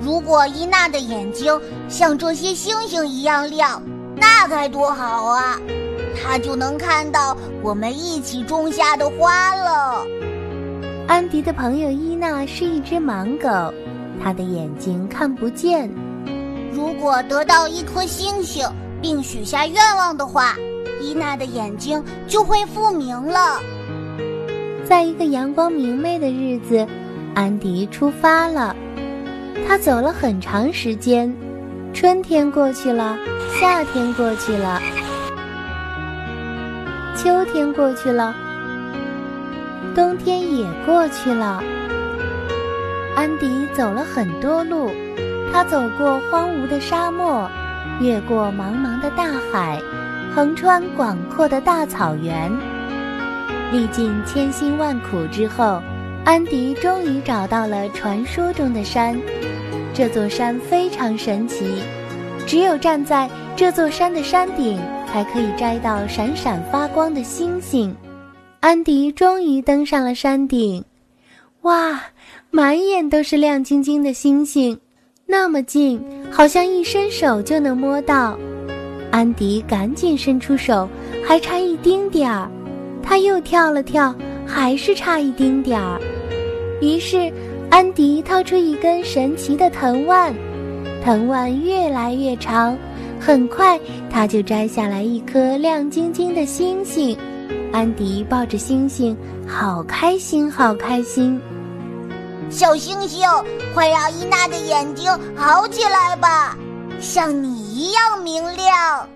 如果伊娜的眼睛像这些星星一样亮，那该多好啊！她就能看到我们一起种下的花了。安迪的朋友伊娜是一只盲狗，她的眼睛看不见。如果得到一颗星星并许下愿望的话，伊娜的眼睛就会复明了。在一个阳光明媚的日子，安迪出发了。他走了很长时间，春天过去了，夏天过去了，秋天过去了，冬天也过去了。安迪走了很多路，他走过荒芜的沙漠，越过茫茫的大海，横穿广阔的大草原。历尽千辛万苦之后，安迪终于找到了传说中的山。这座山非常神奇，只有站在这座山的山顶，才可以摘到闪闪发光的星星。安迪终于登上了山顶，哇，满眼都是亮晶晶的星星，那么近，好像一伸手就能摸到。安迪赶紧伸出手，还差一丁点儿，他又跳了跳，还是差一丁点儿，于是。安迪掏出一根神奇的藤蔓，藤蔓越来越长，很快他就摘下来一颗亮晶晶的星星。安迪抱着星星，好开心，好开心！小星星，快让伊娜的眼睛好起来吧，像你一样明亮。